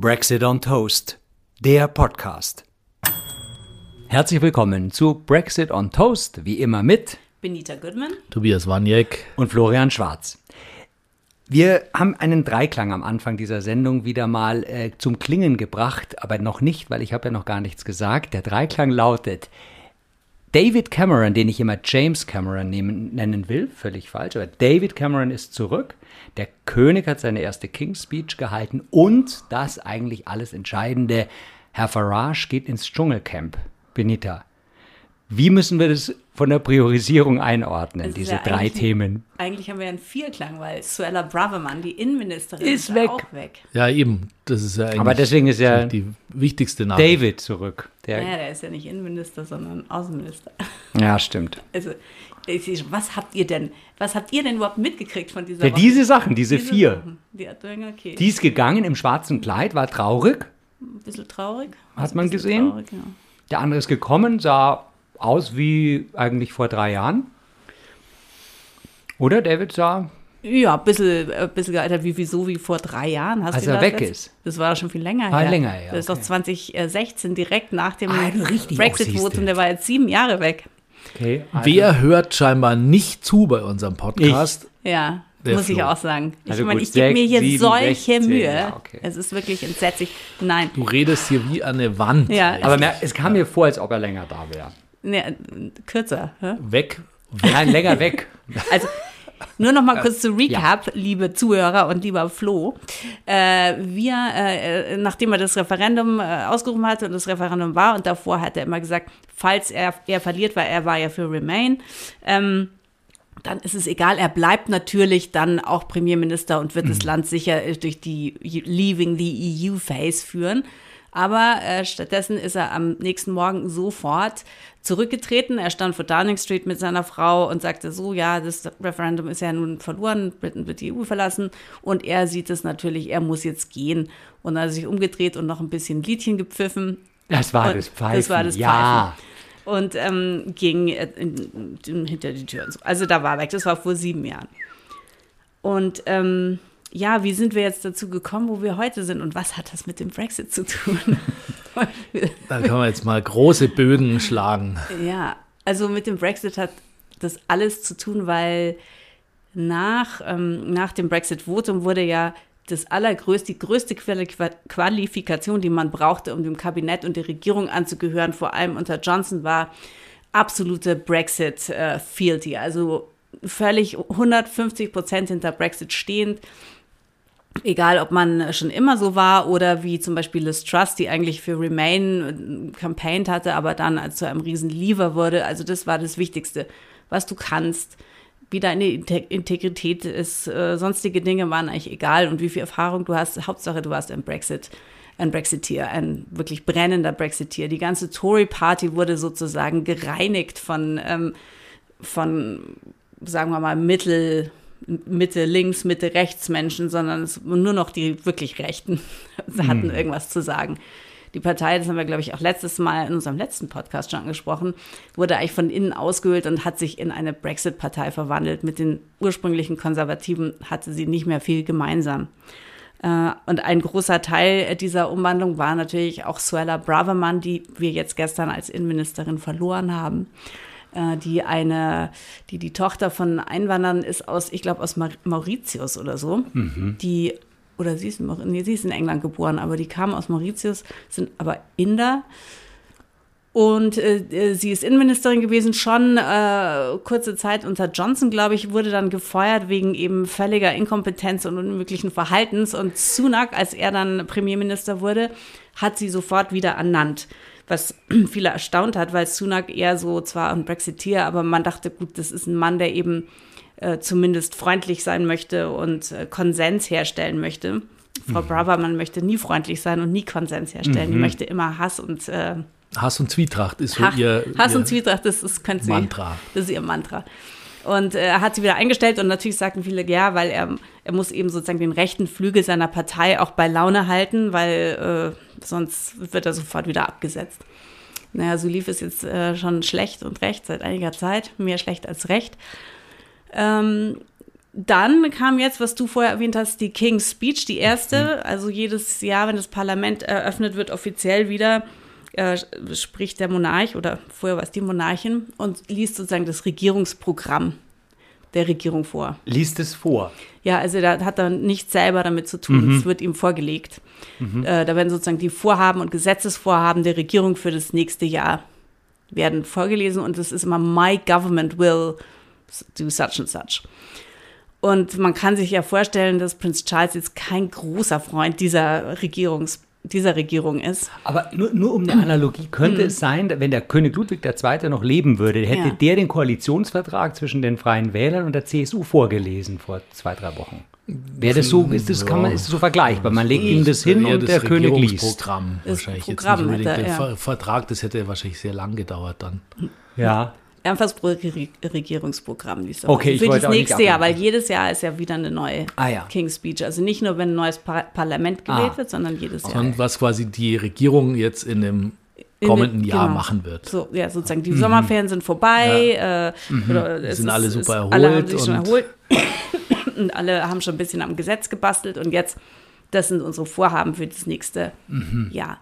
Brexit on Toast, der Podcast. Herzlich willkommen zu Brexit on Toast, wie immer mit Benita Goodman. Tobias Waniek. und Florian Schwarz. Wir haben einen Dreiklang am Anfang dieser Sendung wieder mal äh, zum Klingen gebracht, aber noch nicht, weil ich habe ja noch gar nichts gesagt. Der Dreiklang lautet David Cameron, den ich immer James Cameron nennen will, völlig falsch, aber David Cameron ist zurück. Der König hat seine erste King's Speech gehalten und das eigentlich alles Entscheidende, Herr Farage geht ins Dschungelcamp. Benita, wie müssen wir das von der Priorisierung einordnen, Es ist diese ja drei Themen? Eigentlich haben wir einen Vierklang, weil Suella Braverman, die Innenministerin, Ist ja weg. auch weg. Ja, eben. Das ist ja eigentlich Aber deswegen ist ja die wichtigste Nachricht. David zurück. Der, Naja, der ist ja nicht Innenminister, sondern Außenminister. ja, stimmt. Also, ist- was habt ihr denn, was habt ihr denn überhaupt mitgekriegt von dieser Ja, diese Sachen, diese, Diese vier. Sachen. Die hat okay. Die ist gegangen im schwarzen Kleid, war traurig. ein bisschen traurig. Hat man gesehen? Traurig, ja. Der andere ist gekommen, sah aus wie eigentlich vor drei Jahren. Oder David sah, Ja, ein bisschen, ein bisschen gealtert, wie, wie so wie vor drei Jahren. Hast Als du er das weg letzt- ist. Das war schon viel länger War her. länger her, Das ist okay. doch 2016, direkt nach dem Ah, Brexit-Votum. Der war jetzt sieben Jahre weg. okay, also, Wer hört scheinbar nicht zu bei unserem Podcast? Ja, Der muss ich Flo. auch sagen. Ich Also meine, ich gebe mir hier sieben, solche 16, Mühe. ja, okay. Es ist wirklich entsetzlich. Nein, Du redest hier wie an eine Wand. ja, aber es kam mir vor, als ob er länger da wäre. Ne, kürzer. hä? Weg. Nein, länger weg. Also nur noch mal kurz zu Recap, liebe Zuhörer und lieber Flo. Äh, wir, äh, nachdem er das Referendum äh, ausgerufen hatte und das Referendum war und davor hat er immer gesagt, falls er, er verliert, weil er war ja für Remain, ähm, dann ist es egal, er bleibt natürlich dann auch Premierminister und wird das Land sicher durch die Leaving the EU Phase führen. Aber äh, stattdessen ist er am nächsten Morgen sofort zurückgetreten. Er stand vor Downing Street mit seiner Frau und sagte so, ja, das Referendum ist ja nun verloren, Britain wird die EU verlassen. Und er sieht es natürlich, er muss jetzt gehen. Und dann hat er sich umgedreht und noch ein bisschen Liedchen gepfiffen. Das war Und das Pfeifen. Das war das ja. Pfeifen. Und ähm, ging äh, in, in, hinter die Tür und so. Also da war er weg. Das war vor sieben Jahren. Und ähm, ja, wie sind wir jetzt dazu gekommen, wo wir heute sind und was hat das mit dem Brexit zu tun? Da können wir jetzt mal große Bögen schlagen. ja, also mit dem Brexit hat das alles zu tun, weil nach, ähm, nach dem Brexit-Votum wurde ja das allergrößte, die größte Quali Qualifikation, die man brauchte, um dem Kabinett und der Regierung anzugehören, vor allem unter Johnson, war absolute Brexit-Fealty. also völlig 150 Prozent hinter Brexit stehend. Egal, ob man schon immer so war oder wie zum Beispiel Liz Truss, die eigentlich für Remain äh, campaigned hatte, aber dann zu einem riesen Leaver wurde. Also das war das Wichtigste, was du kannst, wie deine Inte- Integrität ist. Äh, sonstige Dinge waren eigentlich egal und wie viel Erfahrung du hast. Hauptsache, du warst ein Brexit, ein Brexiteer, ein wirklich brennender Brexiteer. Die ganze Tory-Party wurde sozusagen gereinigt von, ähm, von sagen wir mal, Mittel, Mitte links, Mitte rechts Menschen, sondern es nur noch die wirklich Rechten hatten irgendwas zu sagen. Die Partei, das haben wir, glaube ich, auch letztes Mal in unserem letzten Podcast schon angesprochen, wurde eigentlich von innen ausgehöhlt und hat sich in eine Brexit-Partei verwandelt. Mit den ursprünglichen Konservativen hatte sie nicht mehr viel gemeinsam. Äh, Und ein großer Teil dieser Umwandlung war natürlich auch Suella Braverman, die wir jetzt gestern als Innenministerin verloren haben die eine, die die Tochter von Einwanderern ist aus, ich glaube aus Mauritius oder so, die oder sie ist, nee, sie ist in England geboren, aber die kam aus Mauritius, sind aber Inder. Und äh, äh, sie ist Innenministerin gewesen, schon äh, kurze Zeit unter Johnson, glaube ich, wurde dann gefeuert wegen eben völliger Inkompetenz und unmöglichen Verhaltens. Und Sunak, als er dann Premierminister wurde, hat sie sofort wieder ernannt. Was viele erstaunt hat, weil Sunak eher so zwar ein Brexiteer, aber man dachte, gut, das ist ein Mann, der eben äh, zumindest freundlich sein möchte und äh, Konsens herstellen möchte. Frau Braverman möchte nie freundlich sein und nie Konsens herstellen. Die möchte immer Hass und äh, Hass und Zwietracht ist so Hass, ihr, Hass ihr und Zwietracht, das, das könnte sie. Mantra. Das ist ihr Mantra. Und äh, er hat sie wieder eingestellt und natürlich sagten viele, ja, weil er, er muss eben sozusagen den rechten Flügel seiner Partei auch bei Laune halten, weil äh, sonst wird er sofort wieder abgesetzt. Naja, so lief es jetzt äh, schon schlecht und recht seit einiger Zeit, mehr schlecht als recht. Ähm, dann kam jetzt, was du vorher erwähnt hast, die King's Speech, die erste. Also jedes Jahr, wenn das Parlament eröffnet wird, offiziell wieder, äh, spricht der Monarch oder vorher war es die Monarchin und liest sozusagen das Regierungsprogramm der Regierung vor. Liest es vor? Ja, also da hat er nichts selber damit zu tun. Es wird ihm vorgelegt. Äh, da werden sozusagen die Vorhaben und Gesetzesvorhaben der Regierung für das nächste Jahr werden vorgelesen und es ist immer My government will do such and such. Und man kann sich ja vorstellen, dass Prinz Charles jetzt kein großer Freund dieser Regierungs dieser Regierung ist. Aber nur, nur um eine Analogie, könnte es sein, wenn der König Ludwig II. noch leben würde, hätte Ja. der den Koalitionsvertrag zwischen den Freien Wählern und der CSU vorgelesen vor zwei, drei Wochen. Wäre das so, ist das, kann man, ist das so vergleichbar? Man legt ihm das hin und das der König liest. Das wahrscheinlich Programm jetzt nicht unbedingt er, ja. Ver Vertrag, das hätte wahrscheinlich sehr lang gedauert dann. Ja. Einfach das Re- Regierungsprogramm liest er Okay, ich Für das auch nächste Jahr, weil jedes Jahr ist ja wieder eine neue Ah, ja. King's Speech. Also nicht nur, wenn ein neues Par Parlament gewählt Ah. wird, sondern jedes Jahr. Und was quasi die Regierung jetzt in dem kommenden den- Jahr genau. machen wird. So, ja, sozusagen die Sommerferien sind vorbei. Äh, oder es Sind alle super Alle haben erholt sich schon erholt. und alle haben schon ein bisschen am Gesetz gebastelt und jetzt, das sind unsere Vorhaben für das nächste Mhm. Jahr.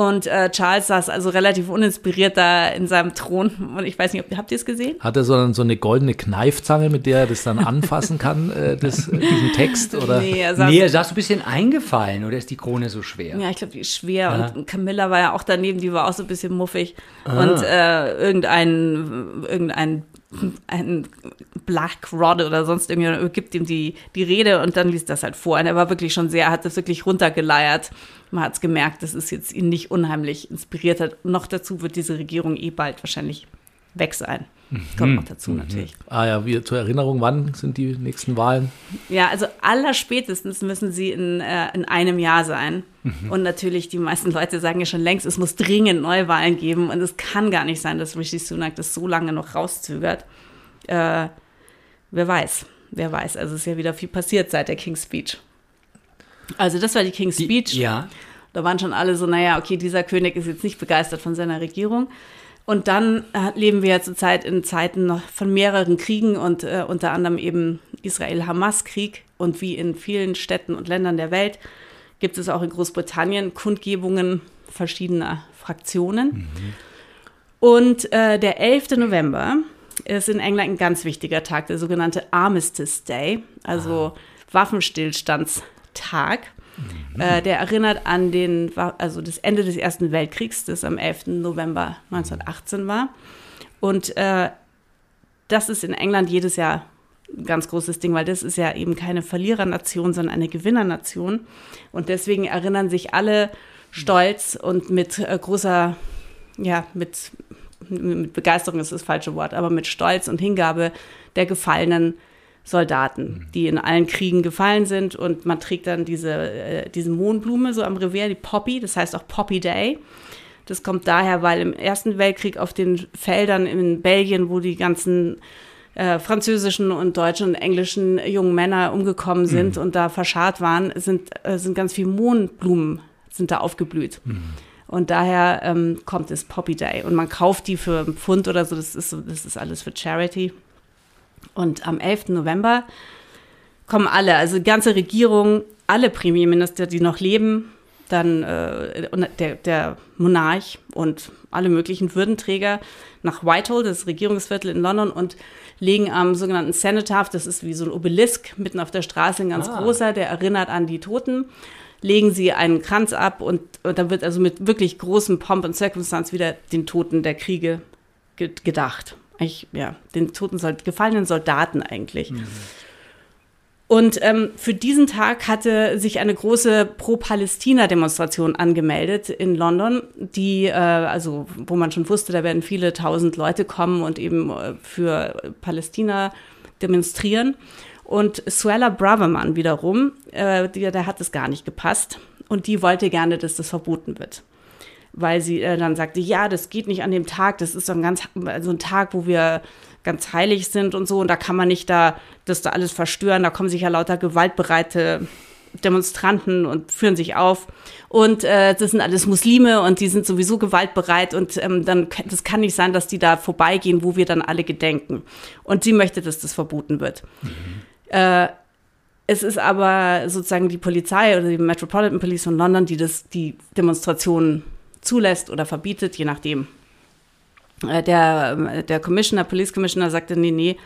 Und äh, Charles saß also relativ uninspiriert da in seinem Thron. Und ich weiß nicht, ob, habt ihr es gesehen? Hat er so, dann so eine goldene Kneifzange, mit der er das dann anfassen kann, äh, das, diesen Text? Oder? Nee, er saß Nee, er saß so ein bisschen eingefallen oder ist die Krone so schwer? Ja, ich glaube, die ist schwer. Ja. Und Camilla war ja auch daneben, die war auch so ein bisschen muffig. Ah. Und äh, irgendein, irgendein ein Black Rod oder sonst irgendjemand gibt ihm die, die Rede und dann liest das halt vor. Und er war wirklich schon sehr, hat das wirklich runtergeleiert. Man hat es gemerkt, dass es jetzt ihn nicht unheimlich inspiriert hat. Noch dazu wird diese Regierung eh bald wahrscheinlich weg sein. Kommt noch dazu natürlich. Ah ja, wir, zur Erinnerung, wann sind die nächsten Wahlen? Ja, also allerspätestens müssen sie in, äh, in einem Jahr sein. Und natürlich, die meisten Leute sagen ja schon längst, es muss dringend Neuwahlen geben. Und es kann gar nicht sein, dass Rishi Sunak das so lange noch rauszögert. Äh, wer weiß, wer weiß. Also es ist ja wieder viel passiert seit der King's Speech. Also das war die King's Die- Speech. Ja. Da waren schon alle so, naja, okay, dieser König ist jetzt nicht begeistert von seiner Regierung. Und dann äh, leben wir ja zurzeit in Zeiten von mehreren Kriegen und äh, unter anderem eben Israel-Hamas-Krieg. Und wie in vielen Städten und Ländern der Welt gibt es auch in Großbritannien Kundgebungen verschiedener Fraktionen. Und äh, der 11. November ist in England ein ganz wichtiger Tag, der sogenannte Armistice Day, also Waffenstillstandstag. Äh, der erinnert an den, also das Ende des Ersten Weltkriegs, das am 11. November 1918 war. Und äh, das ist in England jedes Jahr ein ganz großes Ding, weil das ist ja eben keine Verlierernation, sondern eine Gewinnernation. Und deswegen erinnern sich alle stolz und mit äh, großer, ja, mit, mit Begeisterung ist das falsche Wort, aber mit Stolz und Hingabe der gefallenen Soldaten, die in allen Kriegen gefallen sind. Und man trägt dann diese, äh, diese Mohnblume so am Revier, die Poppy, das heißt auch Poppy Day. Das kommt daher, weil im Ersten Weltkrieg auf den Feldern in Belgien, wo die ganzen äh, französischen und deutschen und englischen jungen Männer umgekommen sind und da verscharrt waren, sind, äh, sind ganz viele Mohnblumen sind da aufgeblüht. Und daher ähm, kommt es Poppy Day. Und man kauft die für einen Pfund oder so, das ist, so, das ist alles für Charity. Und am 11. November kommen alle, also die ganze Regierung, alle Premierminister, die noch leben, dann äh, der, der Monarch und alle möglichen Würdenträger nach Whitehall, das Regierungsviertel in London, und legen am sogenannten Cenotaph, das ist wie so ein Obelisk mitten auf der Straße, ein ganz Ah. großer, der erinnert an die Toten, legen sie einen Kranz ab und, und da wird also mit wirklich großem Pomp und Circumstance wieder den Toten der Kriege ge gedacht. Eigentlich, ja, den toten, gefallenen Soldaten eigentlich. Und ähm, für diesen Tag hatte sich eine große Pro-Palästina-Demonstration angemeldet in London, die, äh, also wo man schon wusste, da werden viele tausend Leute kommen und eben äh, für Palästina demonstrieren. Und Suella Braverman wiederum, äh, die, der hat es gar nicht gepasst und die wollte gerne, dass das verboten wird weil sie äh, dann sagte, ja, das geht nicht an dem Tag, das ist so ein ganz so ein Tag, wo wir ganz heilig sind und so und da kann man nicht da das da alles verstören, da kommen sich ja lauter gewaltbereite Demonstranten und führen sich auf. Und äh, das sind alles Muslime und die sind sowieso gewaltbereit und ähm, dann das kann nicht sein, dass die da vorbeigehen, wo wir dann alle gedenken. Und sie möchte, dass das verboten wird. Äh, es ist aber sozusagen die Polizei oder die Metropolitan Police von London, die das, die Demonstrationen zulässt oder verbietet, je nachdem. Äh, der, der Commissioner, Police Commissioner sagte, nee, nee,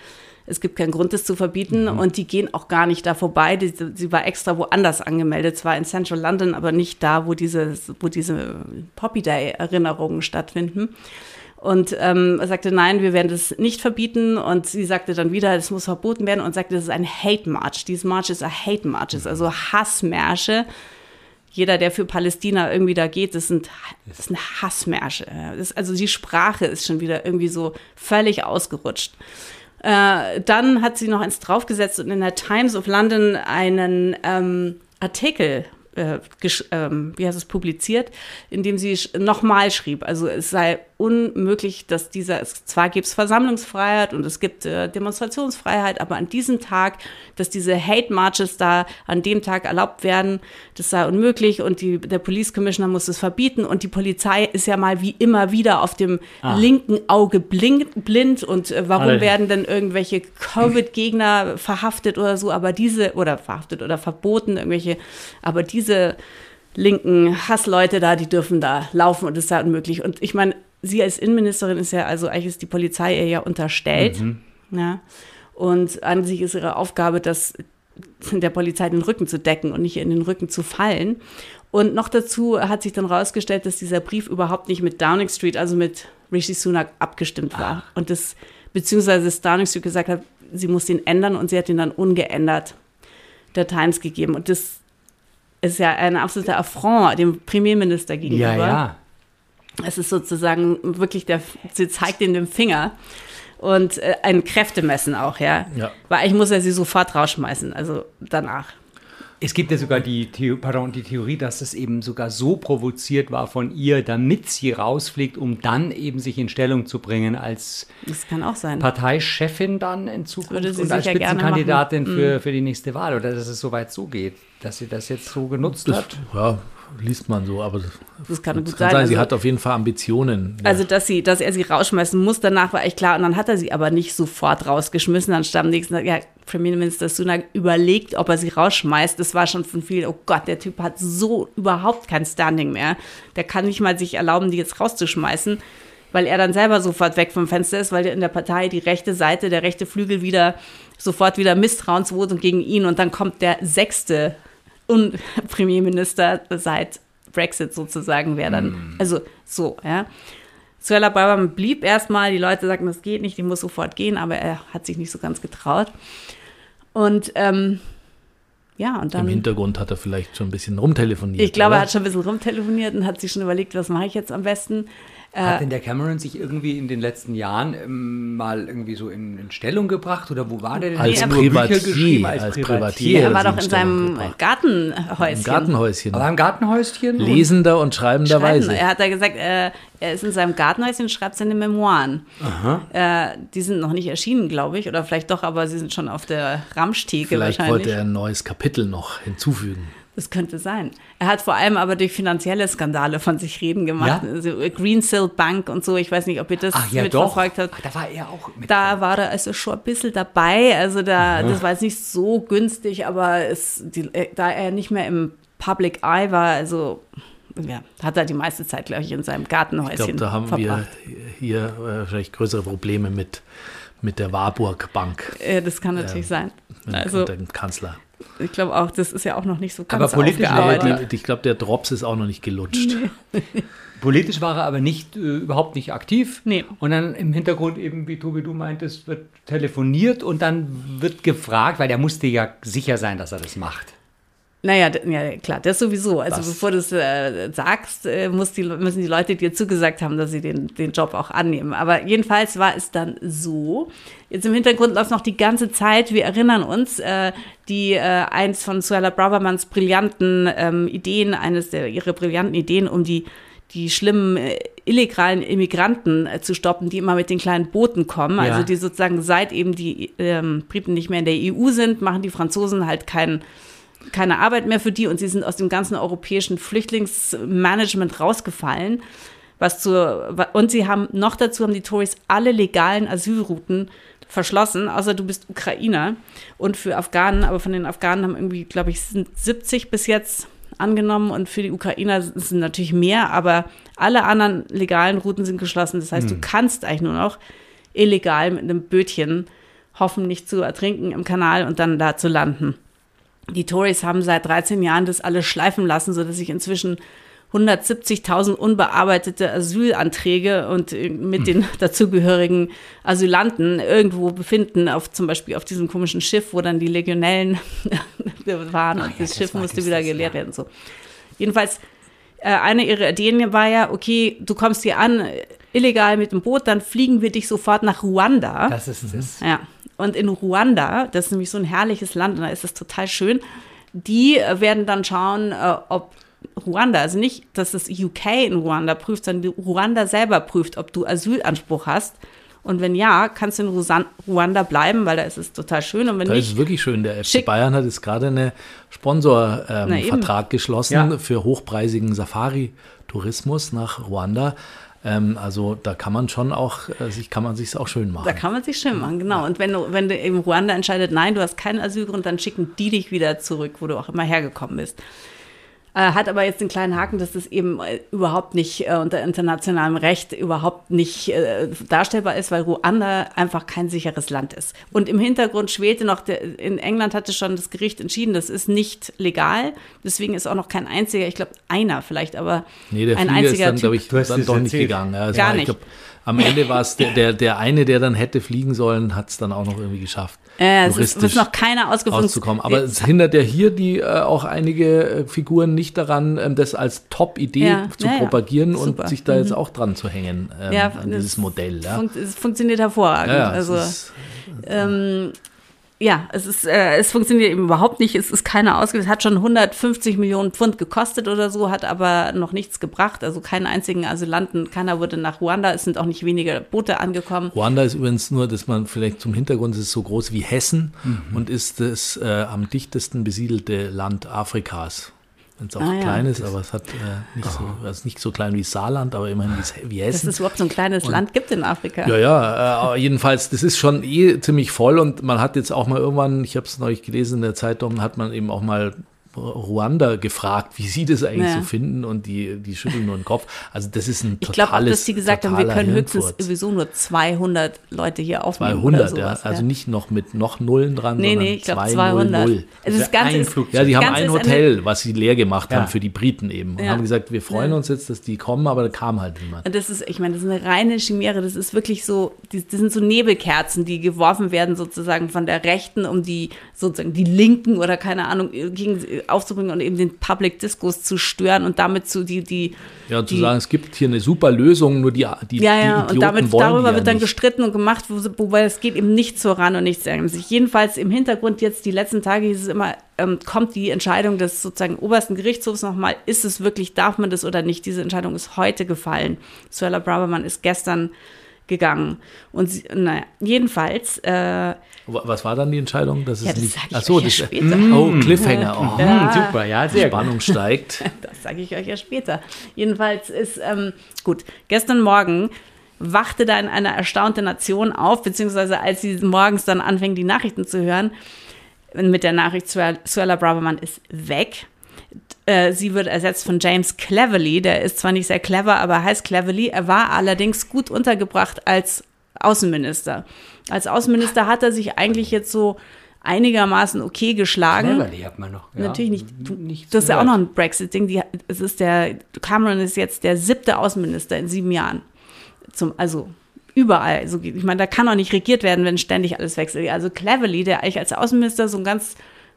es gibt keinen Grund, das zu verbieten mhm. und die gehen auch gar nicht da vorbei. Die, sie war extra woanders angemeldet, zwar in Central London, aber nicht da, wo diese, wo diese Poppy Day-Erinnerungen stattfinden. Und ähm, sagte, nein, wir werden das nicht verbieten. Und sie sagte dann wieder, es muss verboten werden und sagte, das ist ein Hate March. Dieses March ist ein Hate March, also Hassmärsche. Jeder, der für Palästina irgendwie da geht, das sind, das sind Hassmärsche. Das, also die Sprache ist schon wieder irgendwie so völlig ausgerutscht. Äh, dann hat sie noch eins draufgesetzt und in der Times of London einen ähm, Artikel äh, ähm, wie heißt es, publiziert, in dem sie nochmal schrieb, also es sei unmöglich, dass dieser, es, zwar gibt es Versammlungsfreiheit und es gibt äh, Demonstrationsfreiheit, aber an diesem Tag, dass diese Hate Marches da an dem Tag erlaubt werden, das sei unmöglich und die, der Police Commissioner muss es verbieten und die Polizei ist ja mal wie immer wieder auf dem ah. linken Auge blind, blind und äh, warum Alter. werden denn irgendwelche Covid-Gegner verhaftet oder so, aber diese, oder verhaftet oder verboten, irgendwelche, aber diese linken Hassleute da, die dürfen da laufen und es sei unmöglich. Und ich meine, sie als Innenministerin ist ja, also eigentlich ist die Polizei ihr ja unterstellt. Mhm. Ja. Und an sich ist ihre Aufgabe, das der Polizei den Rücken zu decken und nicht in den Rücken zu fallen. Und noch dazu hat sich dann rausgestellt, dass dieser Brief überhaupt nicht mit Downing Street, also mit Rishi Sunak, abgestimmt war. Ach. Und das, beziehungsweise das Downing Street gesagt hat, sie muss den ändern und sie hat ihn dann ungeändert der Times gegeben. Und das ist ja ein absoluter Affront dem Premierminister gegenüber. Ja, ja. Es ist sozusagen wirklich der, sie zeigt ihm den Finger und äh, ein Kräftemessen auch, ja. ja. Weil eigentlich muss er sie sofort rausschmeißen, also danach. Es gibt ja sogar die, The pardon, die Theorie, dass es eben sogar so provoziert war von ihr, damit sie rausfliegt, um dann eben sich in Stellung zu bringen als das kann auch sein. Parteichefin dann in Zukunft und als Spitzenkandidatin für, mhm. für die nächste Wahl oder dass es soweit so geht, dass sie das jetzt so genutzt das, hat. Ja, liest man so, aber das kann gut kann sein. sein. Also, sie hat auf jeden Fall Ambitionen. Also, ja. dass, sie, dass er sie rausschmeißen muss, danach war echt klar. Und dann hat er sie aber nicht sofort rausgeschmissen. Dann stand am nächsten Tag, ja, Premierminister Sunak überlegt, ob er sie rausschmeißt. Das war schon von vielen, oh Gott, der Typ hat so überhaupt kein Standing mehr. Der kann nicht mal sich erlauben, die jetzt rauszuschmeißen, weil er dann selber sofort weg vom Fenster ist, weil in der Partei die rechte Seite, der rechte Flügel wieder sofort wieder Misstrauensvotum gegen ihn und dann kommt der sechste und Premierminister seit Brexit sozusagen wäre dann, mm. also so, ja. Suella Braverman blieb erstmal, die Leute sagten, das geht nicht, die muss sofort gehen, aber er hat sich nicht so ganz getraut. Und ähm, ja, und dann. Im Hintergrund hat er vielleicht schon ein bisschen rumtelefoniert. Ich glaube, oder? er hat schon ein bisschen rumtelefoniert und hat sich schon überlegt, was mache ich jetzt am besten. Hat äh, denn der Cameron sich irgendwie in den letzten Jahren ähm, mal irgendwie so in, in, Stellung gebracht oder wo war der denn? Als Privatier, als, als Privatier. Er war doch in seinem Gartenhäuschen. Im Gartenhäuschen. Aber im Gartenhäuschen? Lesender und schreibenderweise. Er hat da gesagt, äh, er ist in seinem Gartenhäuschen und schreibt seine Memoiren. Äh, die sind noch nicht erschienen, glaube ich, oder vielleicht doch, aber sie sind schon auf der Ramschtheke vielleicht wahrscheinlich. wollte er ein neues Kapitel noch hinzufügen. Das könnte sein. Er hat vor allem aber durch finanzielle Skandale von sich reden gemacht. Ja? Also Greensill Bank und so. Ich weiß nicht, ob ihr das ja, mitverfolgt habt. Ach, da war er auch mit. Da war er also schon ein bisschen dabei. Also da, das war jetzt nicht so günstig, aber es, die, äh, da er nicht mehr im Public Eye war, also ja, hat er die meiste Zeit, glaube ich, in seinem Gartenhäuschen Ich glaube, da haben verbracht. wir hier äh, vielleicht größere Probleme mit, mit der Warburg Bank. Ja, das kann natürlich äh, sein. Also, dem Kanzler. Ich glaube auch, das ist ja auch noch nicht so ganz aber politisch aufgearbeitet. Die, ich glaube, der Drops ist auch noch nicht gelutscht. Nee. politisch war er aber nicht, äh, überhaupt nicht aktiv. Nee. Und dann im Hintergrund eben, wie Tobi, du meintest, wird telefoniert und dann wird gefragt, weil er musste ja sicher sein, dass er das macht. Naja, ja, klar, das sowieso. Also Was? bevor du es äh, sagst, äh, muss die, müssen die Leute dir zugesagt haben, dass sie den, den Job auch annehmen. Aber jedenfalls war es dann so. Jetzt im Hintergrund läuft noch die ganze Zeit, wir erinnern uns, äh, die äh, eins von Suella Bravermans brillanten ähm, Ideen, eines der ihre brillanten Ideen, um die die schlimmen äh, illegalen Immigranten äh, zu stoppen, die immer mit den kleinen Booten kommen. Also ja. Also die sozusagen seit eben die ähm, Briten nicht mehr in der EU sind, machen die Franzosen halt keinen keine Arbeit mehr für die und sie sind aus dem ganzen europäischen Flüchtlingsmanagement rausgefallen, Was zur, und sie haben noch dazu haben die Tories alle legalen Asylrouten verschlossen, außer du bist Ukrainer und für Afghanen, aber von den Afghanen haben irgendwie, glaube ich, sind 70 bis jetzt angenommen und für die Ukrainer sind natürlich mehr, aber alle anderen legalen Routen sind geschlossen. Das heißt, hm. du kannst eigentlich nur noch illegal mit einem Bötchen hoffen, nicht zu ertrinken im Kanal und dann da zu landen. Die Tories haben seit 13 Jahren das alles schleifen lassen, sodass sich inzwischen 170.000 unbearbeitete Asylanträge und äh, mit hm. den dazugehörigen Asylanten irgendwo befinden, auf zum Beispiel auf diesem komischen Schiff, wo dann die Legionellen waren und ja, das Schiff musste wieder geleert ja. werden. So. Jedenfalls, äh, eine ihrer Ideen war ja, okay, du kommst hier an, illegal mit dem Boot, dann fliegen wir dich sofort nach Ruanda. Das ist es. Ja. Und in Ruanda, das ist nämlich so ein herrliches Land und da ist es total schön, die werden dann schauen, ob Ruanda, also nicht, dass das UK in Ruanda prüft, sondern Ruanda selber prüft, ob du Asylanspruch hast. Und wenn ja, kannst du in Ruanda bleiben, weil da ist es total schön. Und wenn da nicht, ist es wirklich schön. Der FC Bayern hat jetzt gerade einen Sponsorvertrag ähm, geschlossen ja. für hochpreisigen Safari-Tourismus nach Ruanda. Ähm, also da kann man schon auch, äh, sich kann man sich auch schön machen. Da kann man sich schön machen, genau. Und wenn du, wenn du eben Ruanda entscheidet, nein, du hast keinen Asylgrund, dann schicken die dich wieder zurück, wo du auch immer hergekommen bist. Äh, hat aber jetzt den kleinen Haken, dass das eben äh, überhaupt nicht äh, unter internationalem Recht überhaupt nicht äh, darstellbar ist, weil Ruanda einfach kein sicheres Land ist. Und im Hintergrund schwelte noch, der, in England hatte schon das Gericht entschieden, das ist nicht legal. Deswegen ist auch noch kein einziger, ich glaube einer vielleicht, aber nee, der ein Flieger einziger ist dann, glaube ich, dann doch nicht gegangen. Ja, Gar war, nicht. Glaub, am Ende war es der, der, der eine, der dann hätte fliegen sollen, hat es dann auch noch irgendwie geschafft. Äh, es ist, ist noch keiner ausgefunden. Auszukommen. Aber es hindert ja hier die äh, auch einige äh, Figuren nicht daran, ähm, das als Top-Idee ja, zu ja, propagieren und sich da jetzt mhm. auch dran zu hängen ähm, ja, an dieses Modell. Ja. Fun es funktioniert hervorragend. also, ist, ähm, ja, es ist, äh, es funktioniert eben überhaupt nicht. Es ist keiner ausgewählt. Es hat schon 150 Millionen Pfund gekostet oder so, hat aber noch nichts gebracht. Also keinen einzigen Asylanten, keiner wurde nach Ruanda. Es sind auch nicht wenige Boote angekommen. Ruanda ist übrigens nur, dass man vielleicht zum Hintergrund, es ist so groß wie Hessen mhm. und ist das äh, am dichtesten besiedelte Land Afrikas wenn es auch ah, klein ja. ist, aber es hat äh, nicht, so, ist nicht so klein wie Saarland, aber immerhin wie, wie Hessen. Dass es überhaupt so ein kleines und, Land gibt in Afrika. Ja, ja, äh, jedenfalls, das ist schon eh ziemlich voll und man hat jetzt auch mal irgendwann, ich habe es neulich gelesen in der Zeitung, hat man eben auch mal Ruanda gefragt, wie sie das eigentlich ja. so finden und die, die schütteln nur den Kopf. Also das ist ein totales Ich glaube dass sie gesagt haben, wir können höchstens sowieso nur 200 Leute hier aufnehmen 200, sowas, ja. Also ja. nicht noch mit noch Nullen dran, nee, sondern nee, ich glaube 200. 0, Es ist ganz ein Flugzeug. Ja, die haben ein Hotel, was sie leer gemacht haben für die Briten eben und haben gesagt, wir freuen uns jetzt, dass die kommen, aber da kam halt niemand. Und das ist, ich meine, das ist eine reine Chimäre, das ist wirklich so, das sind so Nebelkerzen, die geworfen werden sozusagen von der Rechten, um die sozusagen die Linken oder keine Ahnung, gegen aufzubringen und eben den Public Diskurs zu stören und damit zu die die ja und die, zu sagen, es gibt hier eine super Lösung, nur die die ja ja die und damit darüber ja wird dann nicht. gestritten und gemacht, wobei es geht eben nicht voran und nichts sich jedenfalls im Hintergrund jetzt die letzten Tage hieß es immer ähm, kommt die Entscheidung des sozusagen obersten Gerichtshofs nochmal, ist es wirklich, darf man das oder nicht? Diese Entscheidung ist heute gefallen. Suella Braverman ist gestern gegangen. Und sie, naja, jedenfalls. Äh, Was war dann die Entscheidung? Das ist ja, das nicht. Ich Achso, das ja später. Oh, Cliffhanger. Oh, ja. Super, ja, sehr Spannung steigt. Das sage ich euch ja später. Jedenfalls ist, ähm, gut, gestern Morgen wachte dann eine erstaunte Nation auf, beziehungsweise als sie morgens dann anfing, die Nachrichten zu hören, mit der Nachricht, Suella Braverman ist weg. Äh, sie wird ersetzt von James Cleverly. Der ist zwar nicht sehr clever, aber heißt Cleverly. Er war allerdings gut untergebracht als Außenminister. Als Außenminister hat er sich eigentlich jetzt so einigermaßen okay geschlagen. Cleverly hat man noch. Ja, Natürlich nicht. Du, das ist ja auch noch ein Brexit-Ding. Es ist der Cameron ist jetzt der siebte Außenminister in sieben Jahren. Zum, also überall. Also ich meine, da kann auch nicht regiert werden, wenn ständig alles wechselt. Also Cleverly, der eigentlich als Außenminister so einen ganz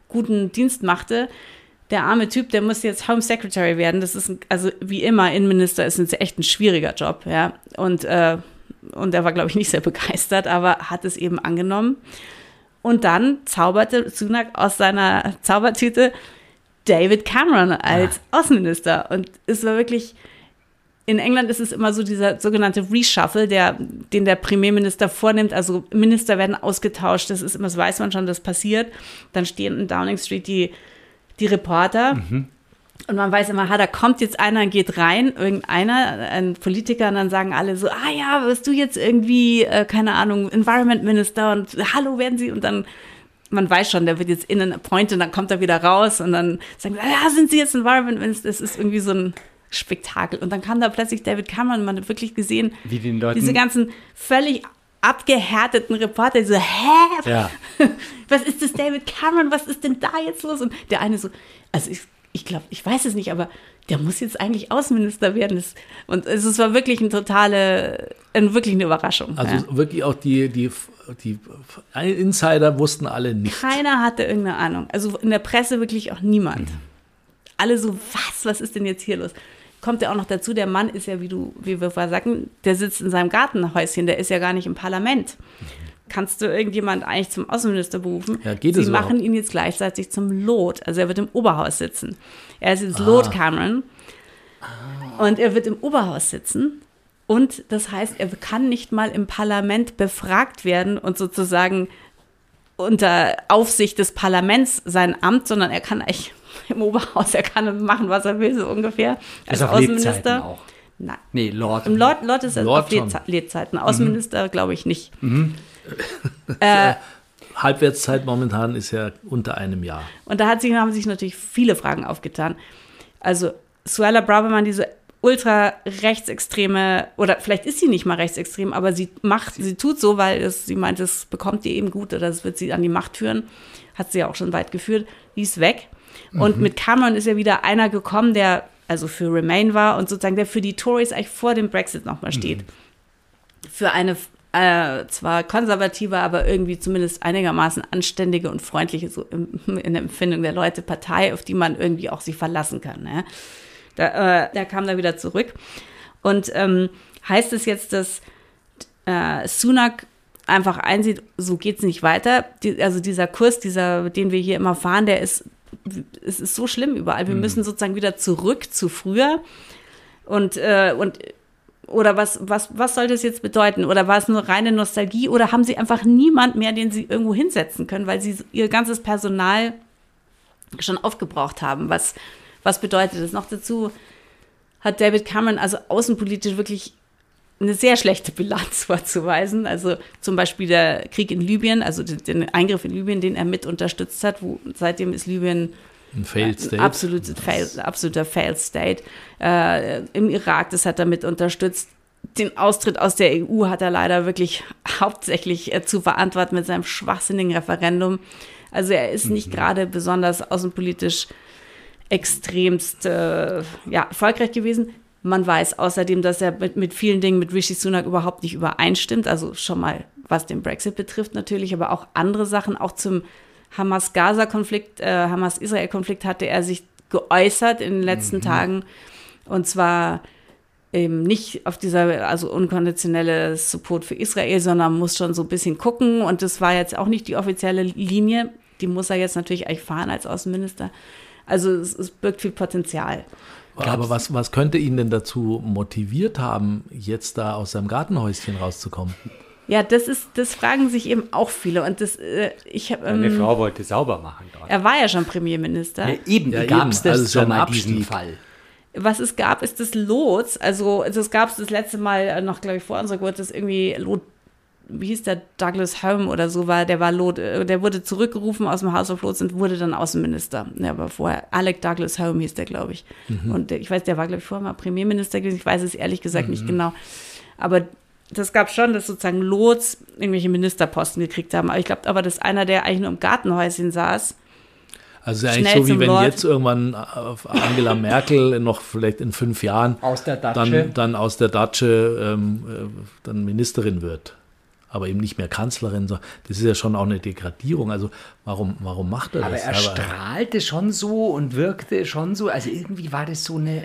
guten Dienst machte, der arme Typ, der muss jetzt Home Secretary werden. Das ist, ein, also wie immer, Innenminister ist ein, echt ein schwieriger Job, ja. Und, äh, und er war, glaube ich, nicht sehr begeistert, aber hat es eben angenommen. Und dann zauberte Sunak aus seiner Zaubertüte David Cameron als ja. Außenminister. Und es war wirklich, in England ist es immer so dieser sogenannte Reshuffle, der, den der Premierminister vornimmt. Also Minister werden ausgetauscht. Das ist immer, das weiß man schon, das passiert. Dann stehen in Downing Street die die Reporter. Mhm. Und man weiß immer, ha, da kommt jetzt einer und geht rein, irgendeiner, ein Politiker, und dann sagen alle so, ah ja, bist du jetzt irgendwie, äh, keine Ahnung, Environment Minister und hallo werden Sie und dann man weiß schon, der wird jetzt innen appointed und dann kommt er wieder raus und dann sagen wir, ja, sind Sie jetzt Environment Minister? Das ist irgendwie so ein Spektakel. Und dann kam da plötzlich David Cameron man hat wirklich gesehen, Wie den Leuten diese ganzen völlig abgehärteten Reporter, die so, hä? Ja. Was ist das, David Cameron? Was ist denn da jetzt los? Und der eine so, also ich, ich glaube, ich weiß es nicht, aber der muss jetzt eigentlich Außenminister werden. Und es, war wirklich eine totale, eine, wirklich eine Überraschung. Also ja. wirklich auch die, die, die Insider wussten alle nicht. Keiner hatte irgendeine Ahnung. Also in der Presse wirklich auch niemand. Alle so, was, was ist denn jetzt hier los? Kommt ja auch noch dazu, der Mann ist ja, wie du, wie wir vorher sagten, der sitzt in seinem Gartenhäuschen, der ist ja gar nicht im Parlament. Kannst du irgendjemand eigentlich zum Außenminister berufen? Ja, geht Sie es machen überhaupt? ihn jetzt gleichzeitig zum Lot. Also er wird im Oberhaus sitzen. Er ist jetzt Lord Cameron. Und er wird im Oberhaus sitzen. Und das heißt, er kann nicht mal im Parlament befragt werden und sozusagen unter Aufsicht des Parlaments sein Amt, sondern er kann eigentlich im Oberhaus, er kann machen, was er will, so ungefähr. Ist Als Lebzeiten Außenminister. auch. Nein. Nee, Lord. Im Lord, Lord ist er Lord auf. Lebze Lebzeiten. Außenminister glaube ich nicht. Äh, Halbwertszeit momentan ist ja unter einem Jahr. Und da hat sich, haben sich natürlich viele Fragen aufgetan. Also Suella Braverman, diese ultra rechtsextreme, oder vielleicht ist sie nicht mal rechtsextrem, aber sie macht, sie tut so, weil es, sie meint, es bekommt ihr eben gut oder es wird sie an die Macht führen. Hat sie ja auch schon weit geführt. Die ist weg. Und mit Cameron ist ja wieder einer gekommen, der also für Remain war und sozusagen der für die Tories eigentlich vor dem Brexit nochmal steht. Für eine äh, zwar konservative, aber irgendwie zumindest einigermaßen anständige und freundliche, so im, in der Empfindung der Leute, Partei, auf die man irgendwie auch sich verlassen kann. Ne? Da, äh, der kam da wieder zurück. Und ähm, heißt es jetzt, dass äh, Sunak einfach einsieht, so geht es nicht weiter. Die, also dieser Kurs, dieser, den wir hier immer fahren, der ist, es ist so schlimm überall. Wir müssen sozusagen wieder zurück zu früher. Und, äh, und oder was, was, was soll das jetzt bedeuten? Oder war es nur reine Nostalgie? Oder haben sie einfach niemand mehr, den sie irgendwo hinsetzen können, weil sie ihr ganzes Personal schon aufgebraucht haben? Was, was bedeutet das? Noch dazu hat David Cameron also außenpolitisch wirklich eine sehr schlechte Bilanz vorzuweisen. Also zum Beispiel der Krieg in Libyen, also den- Eingriff in Libyen, den er mit unterstützt hat, wo seitdem ist Libyen Ein Failed State. Absolute fail, absoluter Failed State. Äh, Im Irak, das hat er mit unterstützt. Den Austritt aus der EU hat er leider wirklich hauptsächlich äh, zu verantworten mit seinem schwachsinnigen Referendum. Also er ist nicht gerade besonders außenpolitisch extremst äh, ja, erfolgreich gewesen. Man weiß außerdem, dass er mit, mit vielen Dingen mit Rishi Sunak überhaupt nicht übereinstimmt. Also schon mal, was den Brexit betrifft natürlich, aber auch andere Sachen, auch zum Hamas-Gaza-Konflikt, äh, Hamas-Israel-Konflikt hatte er sich geäußert in den letzten Tagen. Und zwar eben nicht auf dieser, also unkonditionelle Support für Israel, sondern muss schon so ein bisschen gucken. Und das war jetzt auch nicht die offizielle Linie. Die muss er jetzt natürlich eigentlich fahren als Außenminister. Also es, es birgt viel Potenzial. Aber was, was könnte ihn denn dazu motiviert haben, jetzt da aus seinem Gartenhäuschen rauszukommen? Ja, das ist, das fragen sich eben auch viele. Und das, äh, ich habe, Eine ähm, Frau wollte sauber machen dort. er war ja schon Premierminister. Ja, eben, Ja, wie gab es. Also das es ja schon mal diesen. Fall? was es gab, ist das Lot. Also das gab es das letzte Mal äh, noch, glaube ich, vor unserer Geburt, das irgendwie Lot, wie hieß der, Douglas Home oder so war, der war Lot, äh, der wurde zurückgerufen aus dem House of Lords und wurde dann Außenminister. Ja, aber vorher, Alec Douglas Home hieß der, glaube ich. Und der, ich weiß, der war, glaube ich, vorher mal Premierminister gewesen. Ich weiß es ehrlich gesagt nicht genau. Aber das gab schon, dass sozusagen Lots irgendwelche Ministerposten gekriegt haben. Aber ich glaube aber, dass einer, der eigentlich nur im Gartenhäuschen saß, Also ist eigentlich Schnell so, wie wenn Lord. jetzt irgendwann äh, Angela Merkel noch vielleicht in fünf Jahren Aus der Datsche. dann, dann aus der Datsche ähm, äh, dann Ministerin wird. Aber eben nicht mehr Kanzlerin. so. Das ist ja schon auch eine Degradierung. Also warum, warum macht er Aber das? er strahlte schon so und wirkte schon so. Also irgendwie war das so eine.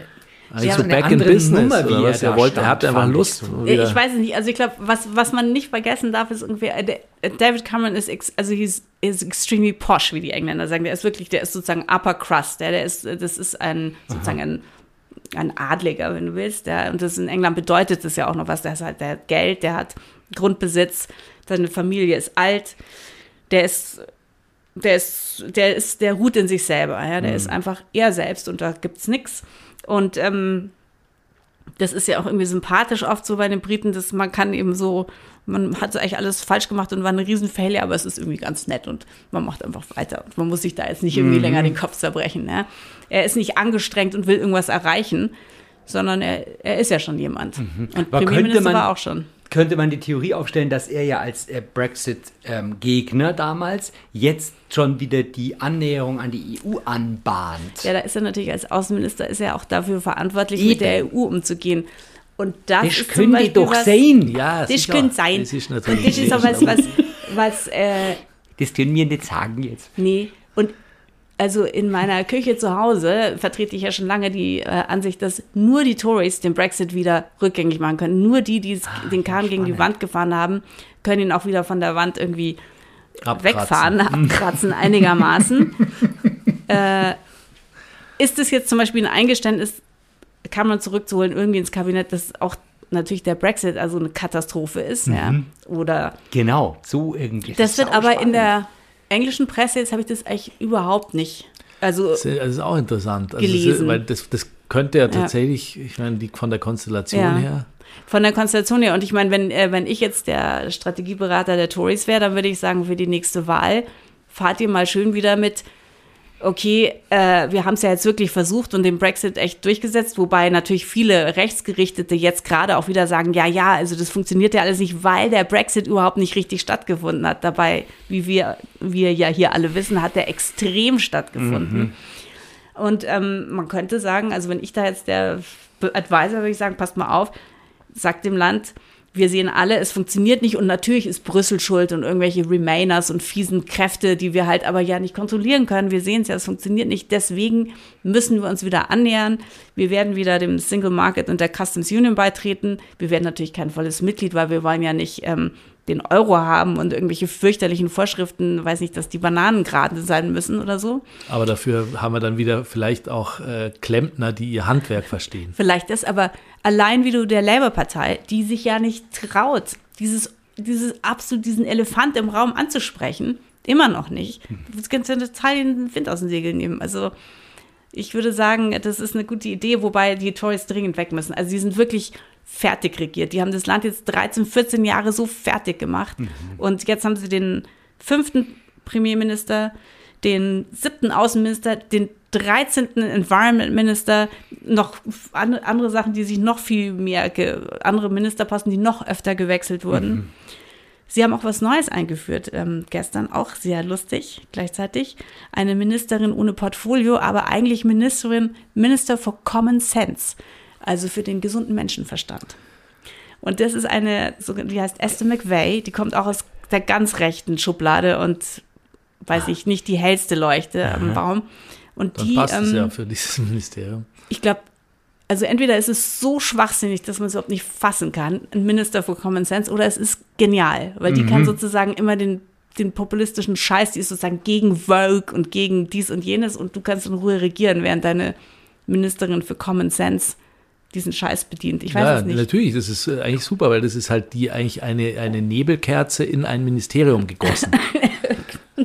also so eine back in business. Nummer, wie oder was? er Er, wollte, er stand, hat einfach Lust. so. wieder- Ich weiß es nicht. Also ich glaube, was, was man nicht vergessen darf, ist irgendwie, äh, äh, David Cameron ist, ex, also he's, is extremely posh, wie die Engländer sagen. Der ist wirklich, der ist sozusagen upper crust. Der, der ist, äh, das ist ein, sozusagen ein, ein Adliger, wenn du willst. Der, und das in England bedeutet das ja auch noch was. Der, halt, der hat Geld, der hat Grundbesitz, seine Familie ist alt. Der ist der ist, der ist, der ruht in sich selber, ja, der mhm. ist einfach er selbst und da gibt's nichts. Und ähm, das ist ja auch irgendwie sympathisch oft so bei den Briten, dass man kann eben so, man hat eigentlich alles falsch gemacht und war eine riesen Failure, aber es ist irgendwie ganz nett und man macht einfach weiter. Und man muss sich da jetzt nicht irgendwie mhm. länger den Kopf zerbrechen. Ja. Er ist nicht angestrengt und will irgendwas erreichen, sondern er, er ist ja schon jemand. Mhm. Und aber Premierminister war auch schon könnte man die Theorie aufstellen, dass er ja als äh, Brexit-Gegner ähm, damals jetzt schon wieder die Annäherung an die EU anbahnt. Ja, da ist er natürlich als Außenminister ist er auch dafür verantwortlich, Eben. mit der EU umzugehen. Und das, das können die doch was, sein. Ja, das könnte sein. Das ist natürlich Und das ist auch was, was, was äh, das können wir nicht sagen jetzt. Nee, und also in meiner Küche zu Hause vertrete ich ja schon lange die äh, Ansicht, dass nur die Tories den Brexit wieder rückgängig machen können. Nur die, die ah, den Kahn gegen die Wand gefahren haben, können ihn auch wieder von der Wand irgendwie abkratzen. wegfahren, abkratzen einigermaßen. äh, ist es jetzt zum Beispiel ein Eingeständnis, kann man zurückzuholen irgendwie ins Kabinett, dass auch natürlich der Brexit also eine Katastrophe ist, mhm. ja? Oder genau, so irgendwie. Das wird aber spannend. in der englischen Presse, jetzt habe ich das eigentlich überhaupt nicht. Also, das ist auch interessant. Also gelesen. weil das, das könnte ja tatsächlich, ja. ich meine, die, von der Konstellation ja. her. Von der Konstellation her. Und ich meine, wenn, äh, wenn ich jetzt der Strategieberater der Tories wäre, dann würde ich sagen, für die nächste Wahl fahrt ihr mal schön wieder mit okay, äh, wir haben es ja jetzt wirklich versucht und den Brexit echt durchgesetzt, wobei natürlich viele Rechtsgerichtete jetzt gerade auch wieder sagen, ja, ja, also das funktioniert ja alles nicht, weil der Brexit überhaupt nicht richtig stattgefunden hat. Dabei, wie wir, wir ja hier alle wissen, hat der extrem stattgefunden. Mhm. Und ähm, man könnte sagen, also wenn ich da jetzt der Advisor würde ich sagen, passt mal auf, sagt dem Land, wir sehen alle, es funktioniert nicht und natürlich ist Brüssel schuld und irgendwelche Remainers und fiesen Kräfte, die wir halt aber ja nicht kontrollieren können. Wir sehen es ja, es funktioniert nicht. Deswegen müssen wir uns wieder annähern. Wir werden wieder dem Single Market und der Customs Union beitreten. Wir werden natürlich kein volles Mitglied, weil wir wollen ja nicht ähm, den Euro haben und irgendwelche fürchterlichen Vorschriften, weiß nicht, dass die Bananen gerade sein müssen oder so. Aber dafür haben wir dann wieder vielleicht auch äh, Klempner, die ihr Handwerk verstehen. Vielleicht ist aber allein wie du der Labour-Partei, die sich ja nicht traut, dieses, dieses absolut diesen Elefant im Raum anzusprechen, immer noch nicht. Das kannst du total den Wind aus den Segeln nehmen. Also ich würde sagen, das ist eine gute Idee, wobei die Tories dringend weg müssen. Also sie sind wirklich fertig regiert. Die haben das Land jetzt 13, 14 Jahre so fertig gemacht. Mhm. Und jetzt haben sie den fünften Premierminister, den siebten Außenminister, den 13. Environment Minister, noch andere Sachen, die sich noch viel mehr, andere Ministerposten, die noch öfter gewechselt wurden. Mhm. Sie haben auch was Neues eingeführt, ähm, gestern auch sehr lustig gleichzeitig. Eine Ministerin ohne Portfolio, aber eigentlich Ministerin, Minister for Common Sense also für den gesunden Menschenverstand. Und das ist eine, die heißt Esther McVeigh, die kommt auch aus der ganz rechten Schublade und weiß ich nicht die hellste Leuchte Aha. am Baum. Und Dann die passt ähm, es ja für dieses Ministerium. Ich glaube, also entweder ist es so schwachsinnig, dass man es überhaupt nicht fassen kann, ein Minister for Common Sense, oder es ist genial, weil die mhm. kann sozusagen immer den, den populistischen Scheiß, die ist sozusagen gegen Vogue und gegen dies und jenes und du kannst in Ruhe regieren, während deine Ministerin für Common Sense diesen Scheiß bedient. Ich weiß ja, es nicht. Natürlich, das ist äh, eigentlich super, weil das ist halt die eigentlich eine, eine Nebelkerze in ein Ministerium gegossen.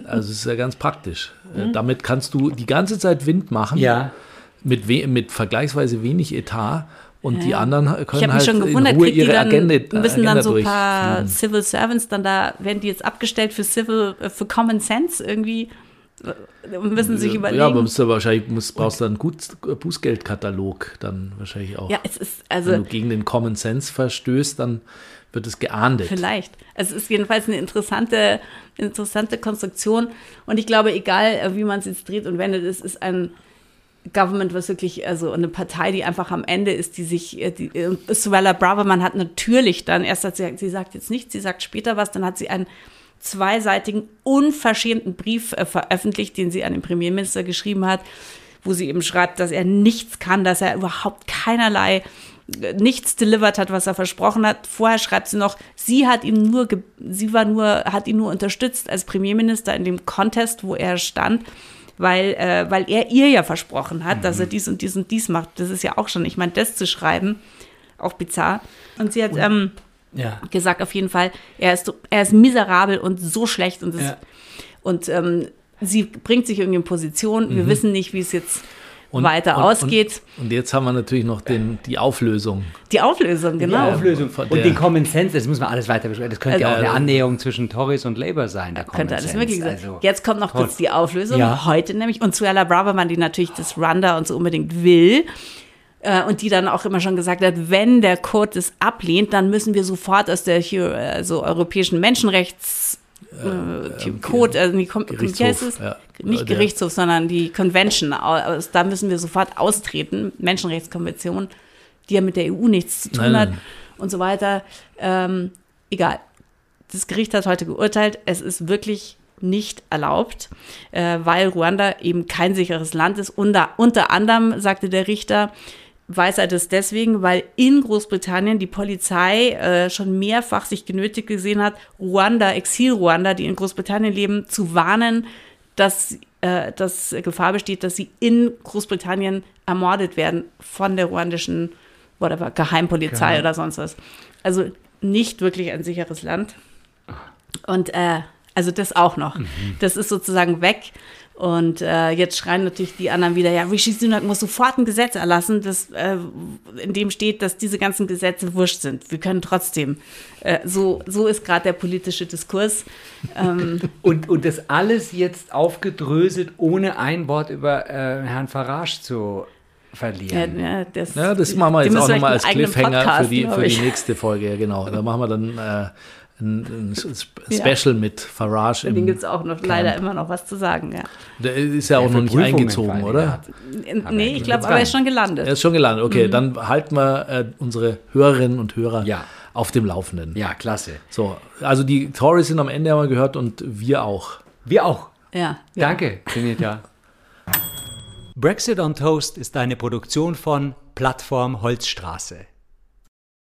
also es ist ja ganz praktisch. Äh, mhm. Damit kannst du die ganze Zeit Wind machen. Ja. Mit, mit vergleichsweise wenig Etat. Und ja. die anderen können halt schon gewundert, in Ruhe ihre dann, Agenda Müssen Agenda dann so ein paar Civil Servants dann da, werden die jetzt abgestellt für Civil, äh, für Common Sense irgendwie müssen sich überlegen. Ja, man muss ja wahrscheinlich, muss, brauchst du einen Bußgeldkatalog dann wahrscheinlich auch. Ja, es ist, also. Wenn du gegen den Common Sense verstößt, dann wird es geahndet. Vielleicht. Es ist jedenfalls eine interessante, interessante Konstruktion. Und ich glaube, egal wie man es jetzt dreht und wendet, es ist ein Government, was wirklich, also eine Partei, die einfach am Ende ist, die sich, äh, die, äh, Suella Braverman hat natürlich dann, erst hat sie, sie sagt jetzt nichts, sie sagt später was, dann hat sie ein zweiseitigen, unverschämten Brief äh, veröffentlicht, den sie an den Premierminister geschrieben hat, wo sie eben schreibt, dass er nichts kann, dass er überhaupt keinerlei äh, nichts delivered hat, was er versprochen hat. Vorher schreibt sie noch, sie hat ihn nur, sie war nur, hat ihn nur unterstützt als Premierminister in dem Contest, wo er stand, weil, äh, weil er ihr ja versprochen hat, mhm. dass er mhm. dies und dies und dies macht. Das ist ja auch schon, ich meine, das zu schreiben, auch bizarr. Und sie hat, ähm, ja. gesagt, auf jeden Fall, er ist, er ist miserabel und so schlecht und, das, ja. und ähm, sie bringt sich irgendwie in Position. Wir wissen nicht, wie es jetzt Und- weiter und, ausgeht. Und, und jetzt haben wir natürlich noch den, die Auflösung. die Auflösung, genau. Die Auflösung von und den Common Sense, das muss man alles weiter besprechen. Das könnte ja auch Also- eine Annäherung zwischen Tories und Labour sein, der Common Könnte alles Sense. möglich sein. Also, Jetzt kommt noch toll. kurz die Auflösung. Ja. Heute nämlich. Und Suella Braverman, die natürlich das Rwanda und so unbedingt will. äh, Und die dann auch immer schon gesagt hat, wenn der Code das ablehnt, dann müssen wir sofort aus der hier, also europäischen Menschenrechts äh, Code, also die Kom Gerichtshof, ja. Nicht Der- Gerichtshof, sondern die Convention. Aus, da müssen wir sofort austreten. Menschenrechtskonvention, die ja mit der EU nichts zu tun Nein, hat nein. und so weiter. Ähm, egal. Das Gericht hat heute geurteilt, es ist wirklich nicht erlaubt, äh, weil Ruanda eben kein sicheres Land ist. Unter, unter anderem, sagte der Richter, weiß er das deswegen, weil in Großbritannien die Polizei äh, schon mehrfach sich genötigt gesehen hat, Ruanda, Exil-Ruanda, die in Großbritannien leben, zu warnen, dass, äh, dass Gefahr besteht, dass sie in Großbritannien ermordet werden von der ruandischen whatever, Geheimpolizei Geheim. oder sonst was. Also nicht wirklich ein sicheres Land. Und äh, also das auch noch. Das ist sozusagen weg. Und äh, jetzt schreien natürlich die anderen wieder, ja, Rishi Sunak muss sofort ein Gesetz erlassen, das, äh, in dem steht, dass diese ganzen Gesetze wurscht sind. Wir können trotzdem. Äh, so, so ist gerade der politische Diskurs. Ähm, Und, und das alles jetzt aufgedröselt, ohne ein Wort über äh, Herrn Farage zu verlieren. ja, das, Ja, das machen wir jetzt auch nochmal als Cliffhanger Podcast, für die, für die nächste Folge. Ja, genau. Da machen wir dann äh, ein, ein Special mit Farage. Den Im, gibt es auch noch leider immer noch was zu sagen. Ja. der ist ja auch noch nicht für Prüfungen eingezogen, oder? Hat. Nee, ja ich glaube, aber er ist schon Er gelandet. ist schon gelandet. Okay, Mhm. dann halten wir äh, unsere Hörerinnen und Hörer Ja. auf dem Laufenden. Ja, klasse. So, also die Tories sind am Ende haben wir gehört und wir auch. Wir auch. Ja, ja. Danke, Benita. Brexit on Toast ist eine Produktion von Plattform Holzstraße.